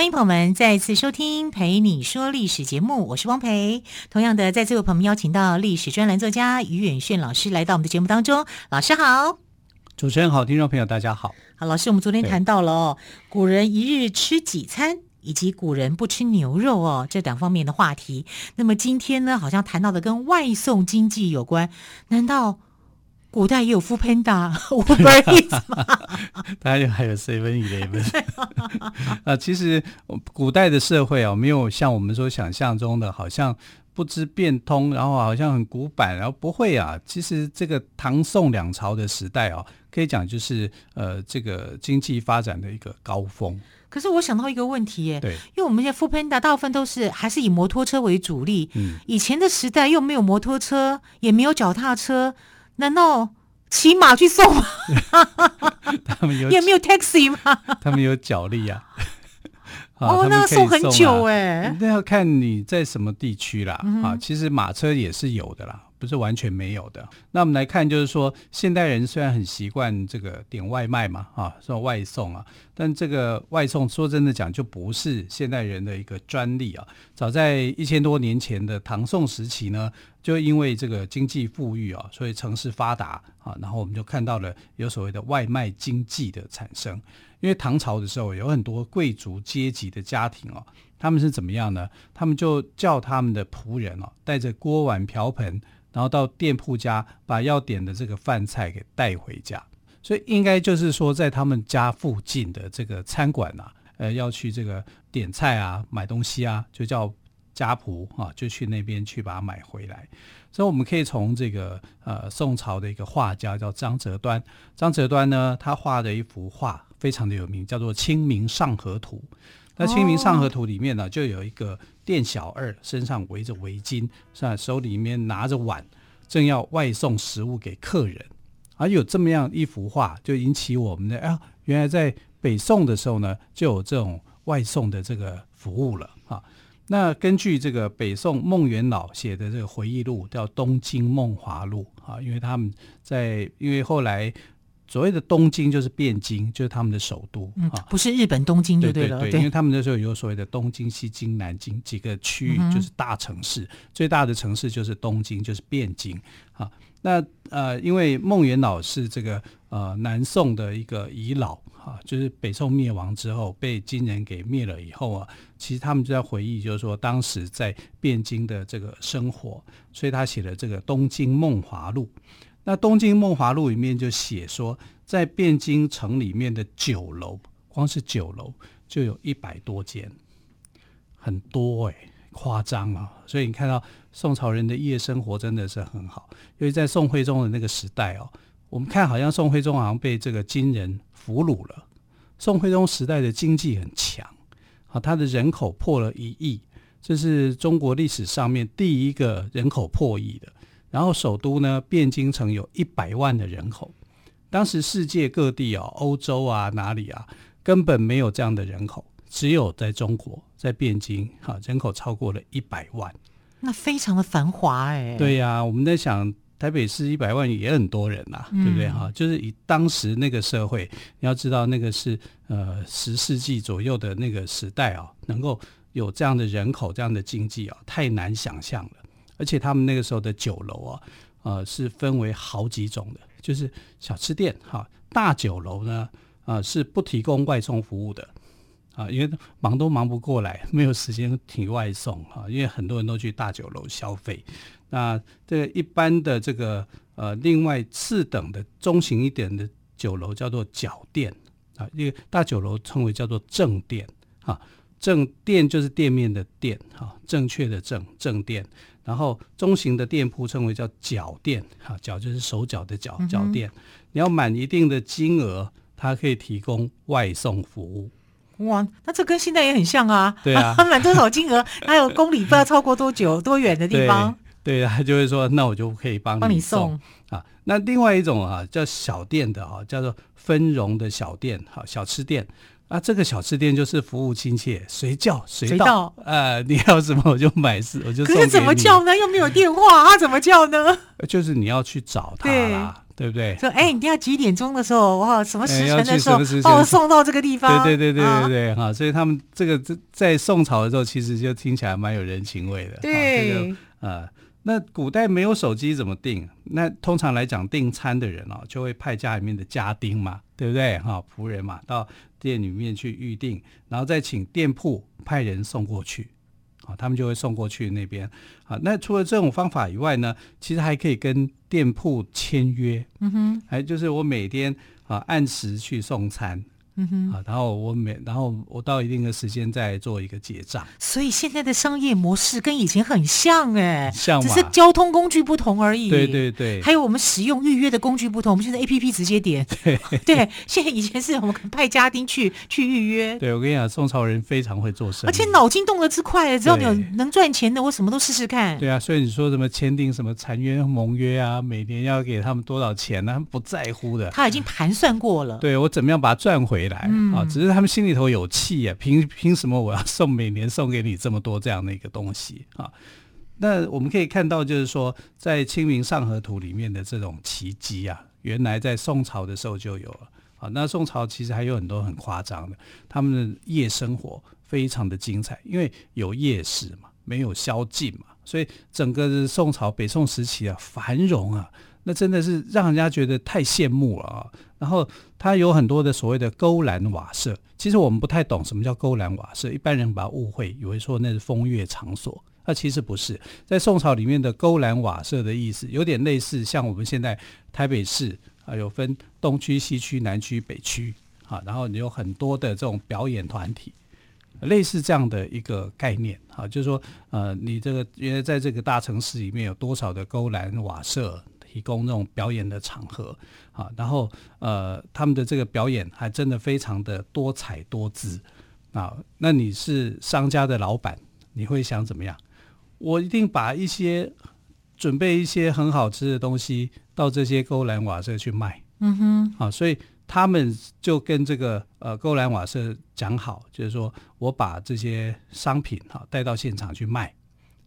欢迎朋友们再次收听《陪你说历史》节目，我是汪培。同样的，在这位朋友们邀请到历史专栏作家于远炫老师来到我们的节目当中。老师好。主持人好，听众朋友大家好。好，老师，我们昨天谈到了哦，古人一日吃几餐，以及古人不吃牛肉哦，这两方面的话题。那么今天呢，好像谈到的跟外送经济有关。难道古代也有 foodpanda、Uber Eats 吗？当然还有 Seven Eleven。啊，其实古代的社会啊，没有像我们所想象中的，好像。不知变通，然后好像很古板，然后不会啊。其实这个唐宋两朝的时代哦，可以讲就是呃，这个经济发展的一个高峰。可是我想到一个问题耶，对，因为我们现在 foodpanda 大部分都是还是以摩托车为主力。嗯，以前的时代又没有摩托车，也没有脚踏车，难道骑马去送吗？他们有 也没有 taxi 吗？他们有脚力啊。哦，那送很久哎，那要看你在什么地区啦。啊，其实马车也是有的啦，不是完全没有的。那我们来看，就是说，现代人虽然很习惯这个点外卖嘛，啊，说外送啊，但这个外送说真的讲，就不是现代人的一个专利啊。早在一千多年前的唐宋时期呢，就因为这个经济富裕啊，所以城市发达啊，然后我们就看到了有所谓的外卖经济的产生。因为唐朝的时候有很多贵族阶级的家庭哦，他们是怎么样呢？他们就叫他们的仆人哦，带着锅碗瓢盆，然后到店铺家把要点的这个饭菜给带回家。所以应该就是说，在他们家附近的这个餐馆啊，呃，要去这个点菜啊、买东西啊，就叫家仆啊，就去那边去把它买回来。所以我们可以从这个呃宋朝的一个画家叫张择端，张择端呢，他画的一幅画。非常的有名，叫做《清明上河图》。那《清明上河图》里面呢，就有一个店小二，身上围着围巾，是吧？手里面拿着碗，正要外送食物给客人。而有这么样一幅画，就引起我们的啊，原来在北宋的时候呢，就有这种外送的这个服务了啊。那根据这个北宋孟元老写的这个回忆录，叫《东京梦华录》啊，因为他们在，因为后来。所谓的东京就是汴京，就是他们的首都，嗯，不是日本东京就对了。对对对，因为他们那时候有所谓的东京、西京、南京几个区域，就是大城市，嗯、最大的城市就是东京，就是汴京。啊，那呃，因为孟元老是这个呃南宋的一个遗老，啊，就是北宋灭亡之后被金人给灭了以后啊，其实他们就在回忆，就是说当时在汴京的这个生活，所以他写了这个《东京梦华录》。那《东京梦华录》里面就写说，在汴京城里面的酒楼，光是酒楼就有一百多间，很多哎、欸，夸张啊！所以你看到宋朝人的夜生活真的是很好，因为在宋徽宗的那个时代哦，我们看好像宋徽宗好像被这个金人俘虏了。宋徽宗时代的经济很强啊，他的人口破了一亿，这是中国历史上面第一个人口破亿的。然后首都呢，汴京城有一百万的人口，当时世界各地啊，欧洲啊哪里啊，根本没有这样的人口，只有在中国，在汴京哈，人口超过了一百万，那非常的繁华哎。对呀、啊，我们在想台北市一百万也很多人呐、啊，对不对哈？就是以当时那个社会，你要知道那个是呃十世纪左右的那个时代啊，能够有这样的人口、这样的经济啊，太难想象了。而且他们那个时候的酒楼啊，呃，是分为好几种的，就是小吃店哈，大酒楼呢，呃，是不提供外送服务的，啊，因为忙都忙不过来，没有时间提外送哈，因为很多人都去大酒楼消费。那这个一般的这个呃，另外次等的中型一点的酒楼叫做角店啊，因为大酒楼称为叫做正店啊，正店就是店面的店哈，正确的正正店。然后中型的店铺称为叫脚店，哈，脚就是手脚的脚，脚店。嗯、你要满一定的金额，它可以提供外送服务。哇，那这跟现在也很像啊。对啊，满多少金额，还有公里不知道超过多久多远的地方。对啊，他就会说，那我就可以帮你送，啊。那另外一种啊，叫小店的啊，叫做分融的小店，好，小吃店。啊，这个小吃店就是服务亲切，随叫随到。呃，你要什么我就买，是我就送。可是怎么叫呢？又没有电话，啊，怎么叫呢？就是你要去找他啦，对，不对？说，哎，欸，你要几点钟的时候，哇，什么时辰的时候，把我送到这个地方。对对对对对对，哈，啊，所以他们这个在宋朝的时候，其实就听起来蛮有人情味的。对，这个呃，那古代没有手机怎么订？那通常来讲，订餐的人哦，就会派家里面的家丁嘛，对不对？哈，仆人嘛，到。店里面去预定，然后再请店铺派人送过去，啊，他们就会送过去那边。啊，那除了这种方法以外呢，其实还可以跟店铺签约，嗯哼，还就是我每天啊按时去送餐。嗯哼，啊，然后我每，然后我到一定的时间再做一个结账。所以现在的商业模式跟以前很像哎，像，只是交通工具不同而已。对对对，还有我们使用预约的工具不同，我们现在 A P P 直接点。对 对，现在以前是我们派家丁去去预约。对，我跟你讲，宋朝人非常会做生意，而且脑筋动得之快，只要你有能赚钱的，我什么都试试看。对啊，所以你说什么签订什么残约盟约啊，每年要给他们多少钱呢？他们不在乎的。他已经盘算过了。对，我怎么样把它赚回来？嗯、啊，只是。他们心里头有气啊，凭凭什么我要送每年送给你这么多这样的一个东西啊？那我们可以看到，就是说在《清明上河图》里面的这种奇迹啊，原来在宋朝的时候就有了啊。那宋朝其实还有很多很夸张的，他们的夜生活非常的精彩，因为有夜市嘛，没有宵禁嘛，所以整个宋朝北宋时期啊繁荣啊。那真的是让人家觉得太羡慕了啊！然后它有很多的所谓的勾栏瓦舍，其实我们不太懂什么叫勾栏瓦舍，一般人把它误会，以为说那是风月场所，那其实不是。在宋朝里面的勾栏瓦舍的意思，有点类似像我们现在台北市啊，有分东区、西区、南区、北区啊，然后你有很多的这种表演团体，类似这样的一个概念啊，就是说呃，你这个原来在这个大城市里面有多少的勾栏瓦舍。提供那种表演的场合啊，然后呃，他们的这个表演还真的非常的多彩多姿啊。那你是商家的老板，你会想怎么样？我一定把一些准备一些很好吃的东西到这些勾栏瓦舍去卖。嗯哼，啊，所以他们就跟这个呃勾栏瓦舍讲好，就是说我把这些商品哈带到现场去卖。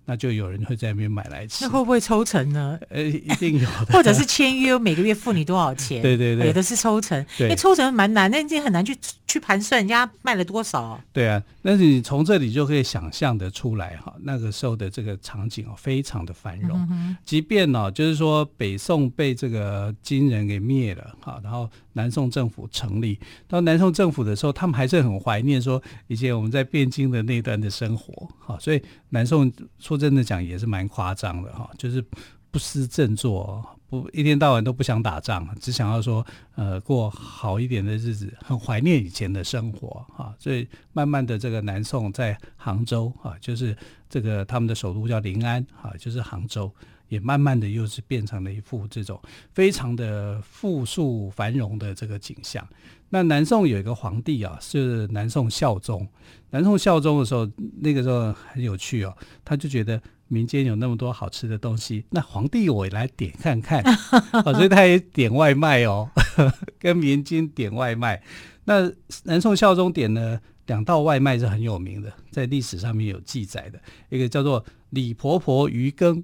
那就有人会在那边买来吃，那会不会抽成呢？呃，一定有的，或者是签约，每个月付你多少钱？对对对，有的是抽成，因为抽成蛮难，那你很难去去盘算人家卖了多少。对啊，但是你从这里就可以想象的出来哈，那个时候的这个场景哦，非常的繁荣。嗯、即便呢，就是说北宋被这个金人给灭了哈，然后南宋政府成立，到南宋政府的时候，他们还是很怀念说以前我们在汴京的那段的生活哈，所以南宋。说真的讲也是蛮夸张的哈，就是不思振作，不一天到晚都不想打仗，只想要说呃过好一点的日子，很怀念以前的生活哈。所以慢慢的这个南宋在杭州啊，就是这个他们的首都叫临安啊，就是杭州，也慢慢的又是变成了一副这种非常的富庶繁荣的这个景象。那南宋有一个皇帝啊，是南宋孝宗。南宋孝宗的时候，那个时候很有趣哦，他就觉得民间有那么多好吃的东西，那皇帝我也来点看看，所以他也点外卖哦，跟民间点外卖。那南宋孝宗点了两道外卖是很有名的，在历史上面有记载的，一个叫做李婆婆鱼羹。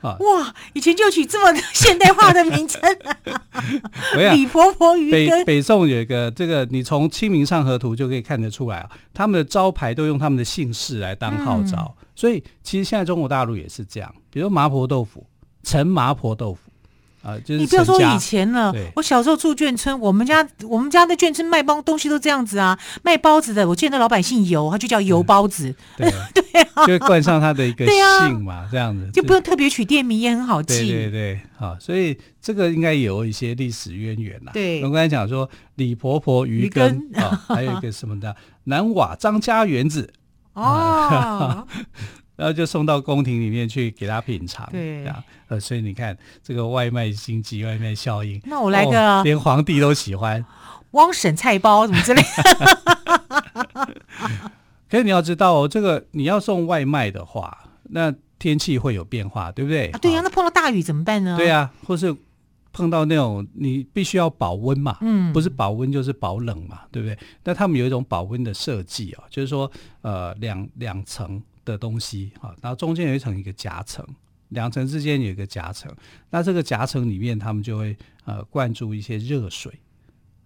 啊、哇！以前就取这么现代化的名称，李婆婆鱼羹。北北宋有一个这个，你从《清明上河图》就可以看得出来啊，他们的招牌都用他们的姓氏来当号召，嗯、所以其实现在中国大陆也是这样，比如麻婆豆腐，陈麻婆豆腐。啊，就是你不要说以前了，我小时候住眷村，我们家我们家的眷村卖包东西都这样子啊，卖包子的，我记得那老板姓油，他就叫油包子，嗯、对 对啊，就冠上他的一个 姓嘛，啊、这样子就不用特别取店名，也很好记，对对对，好，所以这个应该有一些历史渊源啦。对，我刚才讲说李婆婆鱼羹啊根、哦，还有一个什么的南瓦张家园子哦。然后就送到宫廷里面去给他品尝，对啊，呃，所以你看这个外卖经济、外卖效应，那我来个、哦、连皇帝都喜欢汪婶菜包什么之类的。可是你要知道哦，这个你要送外卖的话，那天气会有变化，对不对？啊，对呀、啊，那碰到大雨怎么办呢？对呀、啊，或是碰到那种你必须要保温嘛，嗯，不是保温就是保冷嘛，对不对？那他们有一种保温的设计啊，就是说呃两两层的东西哈，然后中间有一层一个夹层，两层之间有一个夹层，那这个夹层里面他们就会呃灌注一些热水，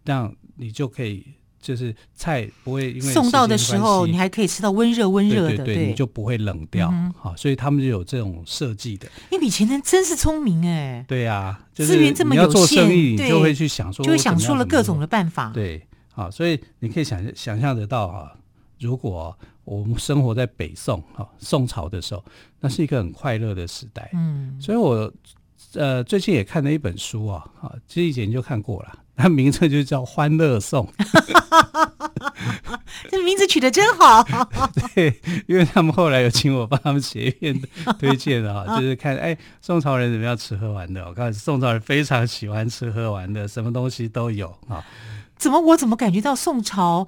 这样你就可以。就是菜不会因为送到的时候，你还可以吃到温热温热的，对，你就不会冷掉。好、嗯，所以他们就有这种设计的。因为以前人真是聪明哎，对呀、啊，资、就是、源这么有限，你要做生意，你就会去想说，就会想出了各种的办法。对，好，所以你可以想想象得到啊，如果我们生活在北宋啊，宋朝的时候，那是一个很快乐的时代。嗯，所以我呃最近也看了一本书啊，啊，其实以前就看过了。它名称就叫《欢乐颂》，这名字取得真好。对，因为他们后来有请我帮他们写一篇推荐的哈，就是看哎，宋朝人怎么样吃喝玩乐。我看宋朝人非常喜欢吃喝玩乐，什么东西都有啊。怎么我怎么感觉到宋朝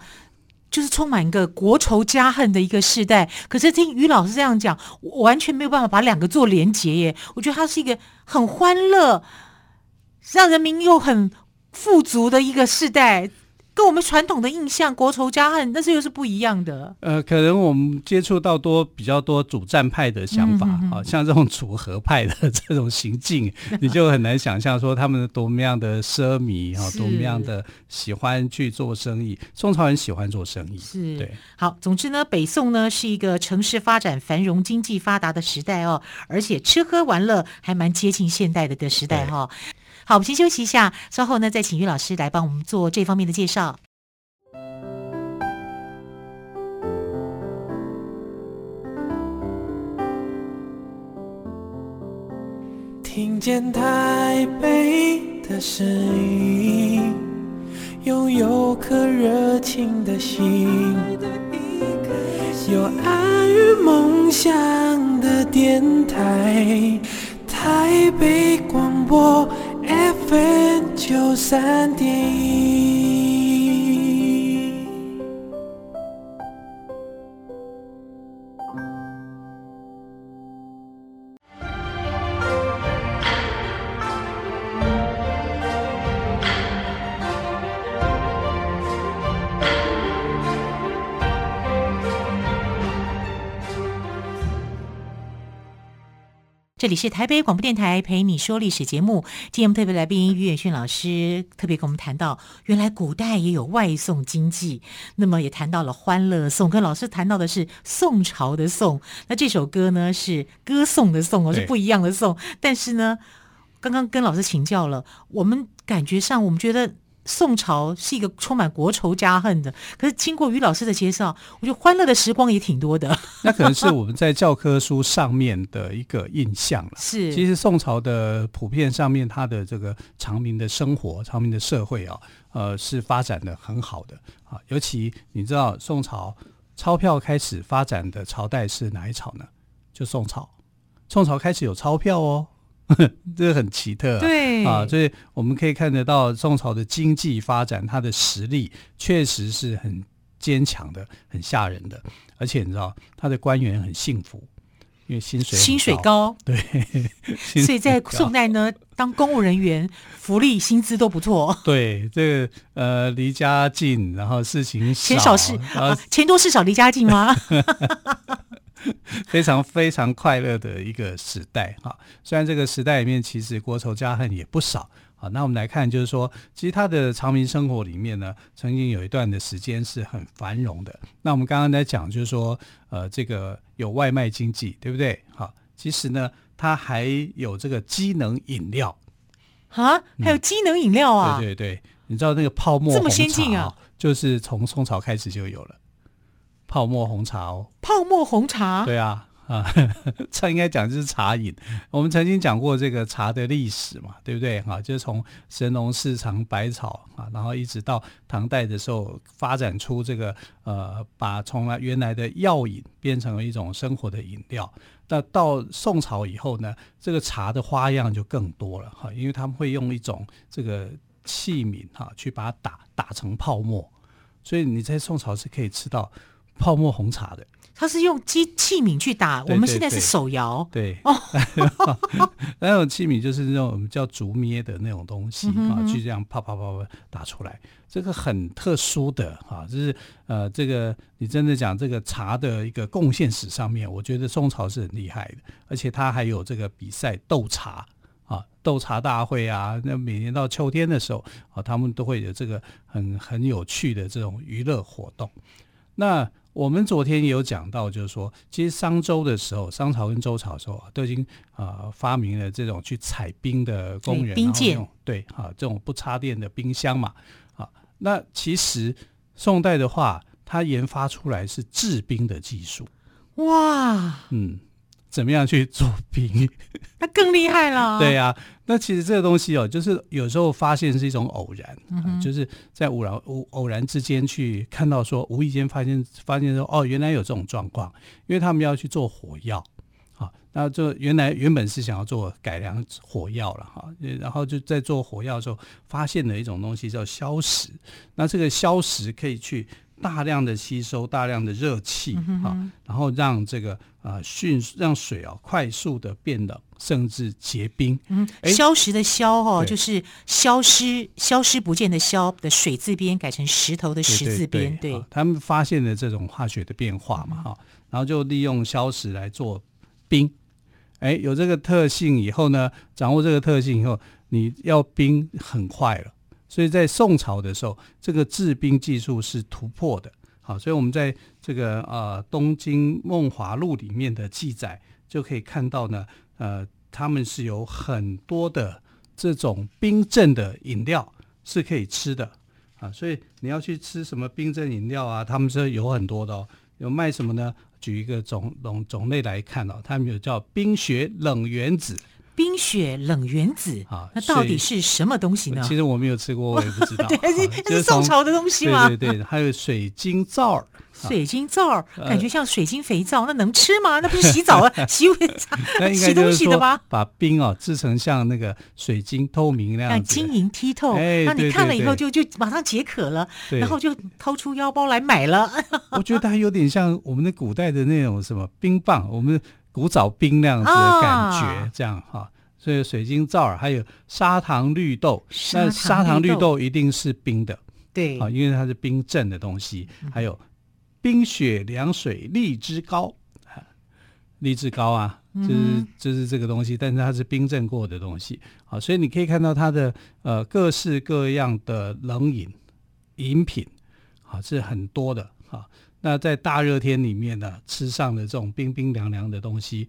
就是充满一个国仇家恨的一个时代？可是听于老师这样讲，我完全没有办法把两个做连结耶。我觉得他是一个很欢乐，让人民又很。富足的一个世代，跟我们传统的印象国仇家恨，但是又是不一样的。呃，可能我们接触到多比较多主战派的想法啊、像这种楚河派的这种行径，你就很难想象说他们多么样的奢靡啊，多么样的喜欢去做生意。宋朝人喜欢做生意，是对。好，总之呢，北宋呢是一个城市发展繁荣、经济发达的时代哦，而且吃喝玩乐还蛮接近现代的的时代哈、哦。好，我们先休息一下，稍后呢再请于老师来帮我们做这方面的介绍。听见台北的声音，拥有颗热情的心，有爱与梦想的电台，台北广播。FM 九三这里是台北广播电台陪你说历史节目，今天我们特别来宾于远逊老师特别跟我们谈到，原来古代也有外送经济，那么也谈到了欢乐颂，跟老师谈到的是宋朝的宋，那这首歌呢是歌颂的颂哦，是不一样的颂，但是呢，刚刚跟老师请教了，我们感觉上我们觉得。宋朝是一个充满国仇家恨的，可是经过于老师的介绍，我觉得欢乐的时光也挺多的。那可能是我们在教科书上面的一个印象了。是，其实宋朝的普遍上面，它的这个长民的生活、长民的社会啊，呃，是发展的很好的啊。尤其你知道，宋朝钞票开始发展的朝代是哪一朝呢？就宋朝，宋朝开始有钞票哦。这很奇特啊，对啊，所以我们可以看得到宋朝的经济发展，它的实力确实是很坚强的，很吓人的。而且你知道，他的官员很幸福，因为薪水薪水高，对，所以在宋代呢，当公务人员福利薪资都不错。对，这个呃离家近，然后事情少，钱少事啊，钱多事少离家近吗？非常非常快乐的一个时代哈，虽然这个时代里面其实国仇家恨也不少好。那我们来看，就是说，其实他的长民生活里面呢，曾经有一段的时间是很繁荣的。那我们刚刚在讲，就是说，呃，这个有外卖经济，对不对？好，其实呢，它还有这个机能饮料啊，还有机能饮料啊，嗯，对对对，你知道那个泡沫这么先进啊，就是从宋朝开始就有了。泡沫红茶哦，泡沫红茶，对啊，啊，这应该讲就是茶饮。我们曾经讲过这个茶的历史嘛，对不对？哈，就是从神农氏尝百草啊，然后一直到唐代的时候，发展出这个呃，把从来原来的药饮变成了一种生活的饮料。那到宋朝以后呢，这个茶的花样就更多了哈，因为他们会用一种这个器皿哈，去把它打打成泡沫，所以你在宋朝是可以吃到。泡沫红茶的，它是用机器皿去打，对对对，我们现在是手摇。对。哦，那种器皿就是那种我们叫竹篾的那种东西、嗯、啊，去这样啪啪啪啪打出来，这个很特殊的啊，就是呃，这个你真的讲这个茶的一个贡献史上面，我觉得宋朝是很厉害的，而且它还有这个比赛斗茶啊，斗茶大会啊，那每年到秋天的时候啊，他们都会有这个很很有趣的这种娱乐活动，那。我们昨天也有讲到，就是说，其实商周的时候，商朝跟周朝的时候都已经啊、呃、发明了这种去采冰的工人，冰剑，对，哈、啊，这种不插电的冰箱嘛，啊，那其实宋代的话，它研发出来是制冰的技术，哇，嗯。怎么样去做冰？那更厉害了。对呀、啊，那其实这个东西哦，就是有时候发现是一种偶然，嗯呃、就是在偶然偶偶然之间去看到说，无意间发现发现说，哦，原来有这种状况，因为他们要去做火药，好、啊，那就原来原本是想要做改良火药了哈、啊，然后就在做火药的时候，发现了一种东西叫硝石，那这个硝石可以去。大量的吸收大量的热气啊，然后让这个啊迅速让水啊快速的变冷，甚至结冰。嗯，消石的消哦，就是消失消失不见的消的水字边改成石头的石字边。对，对，对，对，他们发现了这种化学的变化嘛哈，然后就利用消石来做冰。哎，有这个特性以后呢，掌握这个特性以后，你要冰很快了。所以在宋朝的时候，这个制冰技术是突破的。好，所以我们在这个呃《东京梦华录》里面的记载，就可以看到呢，呃，他们是有很多的这种冰镇的饮料是可以吃的啊。所以你要去吃什么冰镇饮料啊，他们是有很多的哦。有卖什么呢？举一个种种种类来看哦，他们有叫冰雪冷原子。冰雪冷原子啊，那到底是什么东西呢？其实我没有吃过，我也不知道。对，那是宋朝的东西吗？对对对，还有水晶皂儿。水晶皂儿感觉像水晶肥皂，那能吃吗？那不是洗澡啊，洗洗东西的吗？把冰哦制成像那个水晶透明那样，像晶莹剔透。那你看了以后就就马上解渴了，然后就掏出腰包来买了。我觉得它有点像我们的古代的那种什么冰棒，我们。古早冰那样子的感觉，啊、这样哈，所以水晶皂儿还有砂糖绿豆，那砂糖绿豆一定是冰的，对，啊，因为它是冰镇的东西。嗯、还有冰雪凉水荔枝糕，荔枝糕啊，就是、嗯、就是这个东西，但是它是冰镇过的东西，好，所以你可以看到它的呃各式各样的冷饮饮品，好，是很多的哈。那在大热天里面呢，吃上的这种冰冰凉凉的东西，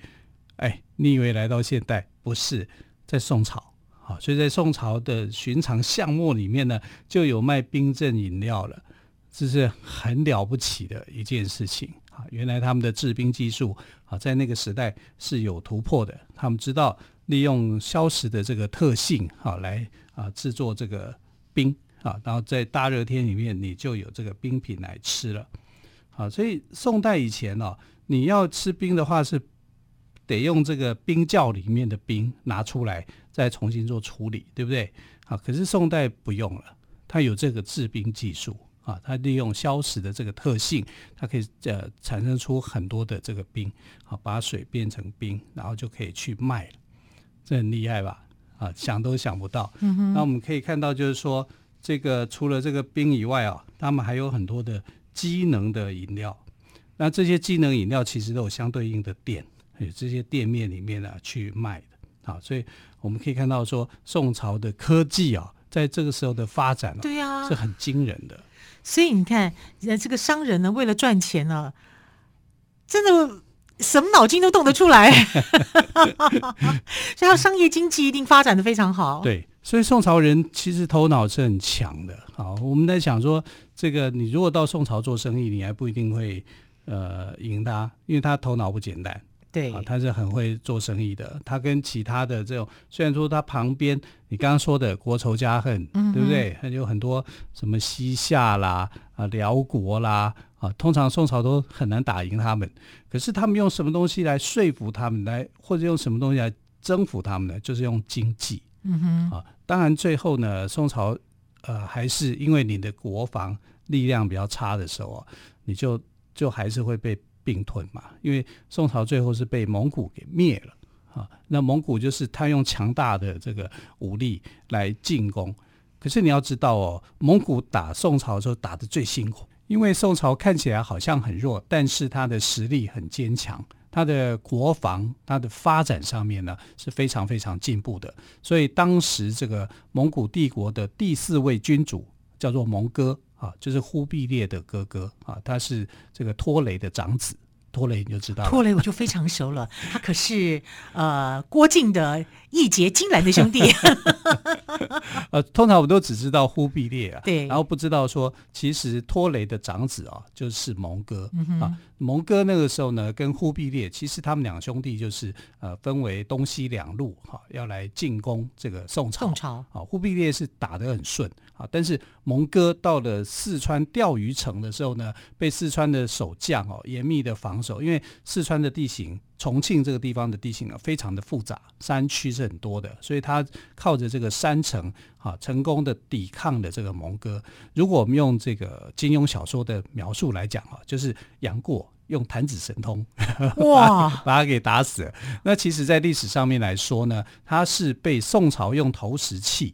哎，你以为来到现代？不是，在宋朝，好，所以在宋朝的寻常巷陌里面呢，就有卖冰镇饮料了，这是很了不起的一件事情啊！原来他们的制冰技术啊，在那个时代是有突破的，他们知道利用硝石的这个特性啊，来啊制作这个冰啊，然后在大热天里面，你就有这个冰品来吃了。啊，所以宋代以前哦，你要吃冰的话是得用这个冰窖里面的冰拿出来，再重新做处理，对不对？啊，可是宋代不用了，它有这个制冰技术啊，它利用消石的这个特性，它可以呃产生出很多的这个冰，啊，把水变成冰，然后就可以去卖了，这很厉害吧？啊，想都想不到。嗯。那我们可以看到，就是说这个除了这个冰以外啊，他们还有很多的。机能的饮料，那这些机能饮料其实都有相对应的店，有这些店面里面呢去卖的，啊，所以我们可以看到说宋朝的科技啊，在这个时候的发展，对呀，是很惊人的。所以你看，呃，这个商人呢，为了赚钱呢，真的什么脑筋都动得出来，所以商业经济一定发展的非常好。对。所以宋朝人其实头脑是很强的。好，我们在想说，这个你如果到宋朝做生意，你还不一定会呃赢他，因为他头脑不简单。对，啊，他是很会做生意的。他跟其他的这种，虽然说他旁边你刚刚说的国仇家恨，嗯、对不对？还有很多什么西夏啦、啊辽国啦，啊，通常宋朝都很难打赢他们。可是他们用什么东西来说服他们来，或者用什么东西来征服他们呢？就是用经济。嗯哼，啊。当然，最后呢，宋朝呃还是因为你的国防力量比较差的时候，你就就还是会被并吞嘛，因为宋朝最后是被蒙古给灭了啊。那蒙古就是他用强大的这个武力来进攻，可是你要知道哦，蒙古打宋朝的时候打得最辛苦，因为宋朝看起来好像很弱，但是他的实力很坚强，他的国防、他的发展上面呢是非常非常进步的。所以当时这个蒙古帝国的第四位君主叫做蒙哥。啊，就是忽必烈的哥哥啊，他是这个拖雷的长子。拖雷你就知道了，拖雷我就非常熟了，他可是呃郭靖的义结金兰的兄弟。呃，通常我们都只知道忽必烈啊，对，然后不知道说其实拖雷的长子啊就是蒙哥、嗯、啊。蒙哥那个时候呢，跟忽必烈其实他们两兄弟就是呃分为东西两路哈、啊，要来进攻这个宋朝。宋朝啊，忽必烈是打得很顺啊，但是蒙哥到了四川钓鱼城的时候呢，被四川的守将哦严密的防守，因为四川的地形，重庆这个地方的地形呢非常的复杂，山区是很多的，所以他靠着这个山城啊，成功的抵抗了这个蒙哥。如果我们用这个金庸小说的描述来讲啊，就是杨过。用弹指神通，哇，把他给打死了。那其实，在历史上面来说呢，他是被宋朝用投石器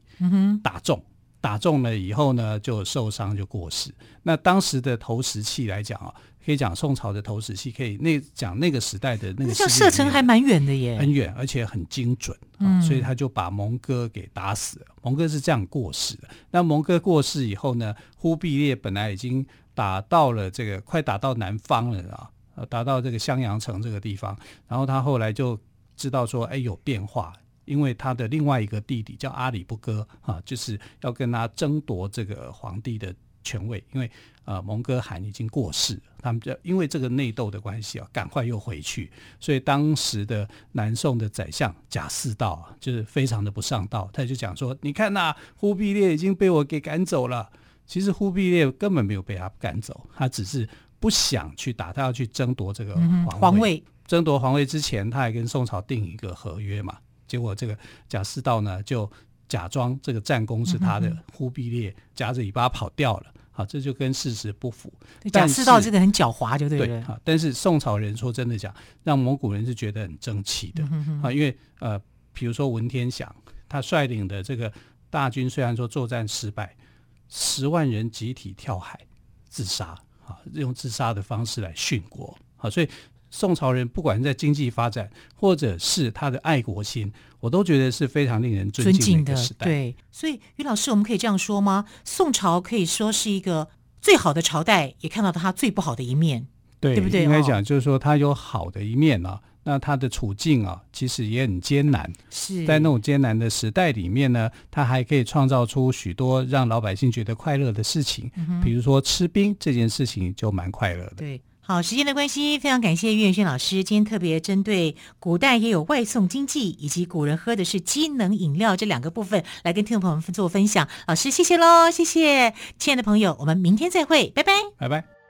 打中，嗯、打中了以后呢，就受伤就过世。那当时的投石器来讲啊，可以讲宋朝的投石器，可以那讲那个时代的那个，像射程还蛮远的耶，很远，而且很精准，嗯，所以他就把蒙哥给打死了。蒙哥是这样过世的。那蒙哥过世以后呢，忽必烈本来已经。打到了这个，快打到南方了啊！呃，打到这个襄阳城这个地方，然后他后来就知道说，哎，有变化，因为他的另外一个弟弟叫阿里不哥啊，就是要跟他争夺这个皇帝的权位，因为呃，蒙哥汗已经过世，他们就因为这个内斗的关系啊，赶快又回去，所以当时的南宋的宰相贾似道啊，就是非常的不上道，他就讲说，你看呐，忽必烈已经被我给赶走了。其实忽必烈根本没有被他赶走，他只是不想去打，他要去争夺这个皇位。嗯、皇位争夺皇位之前，他还跟宋朝订一个合约嘛。结果这个贾似道呢，就假装这个战功是他的，嗯、忽必烈夹着尾巴跑掉了。好，这就跟事实不符。贾似道这个很狡猾，就对了。对，好，但是宋朝人说真的讲，让蒙古人是觉得很争气的。啊、嗯，因为呃，比如说文天祥，他率领的这个大军虽然说作战失败。十万人集体跳海自杀啊，用自杀的方式来殉国啊，所以宋朝人不管是在经济发展，或者是他的爱国心，我都觉得是非常令人尊敬的时代。对，所以于老师，我们可以这样说吗？宋朝可以说是一个最好的朝代，也看到他最不好的一面，对，对不对？应该讲就是说，他有好的一面啊。那他的处境啊，其实也很艰难。是在那种艰难的时代里面呢，他还可以创造出许多让老百姓觉得快乐的事情。嗯、比如说吃冰这件事情就蛮快乐的。对，好，时间的关系，非常感谢岳轩老师今天特别针对古代也有外送经济，以及古人喝的是机能饮料这两个部分来跟听众朋友们做分享。老师，谢谢喽，谢谢，亲爱的朋友，我们明天再会，拜拜，拜拜。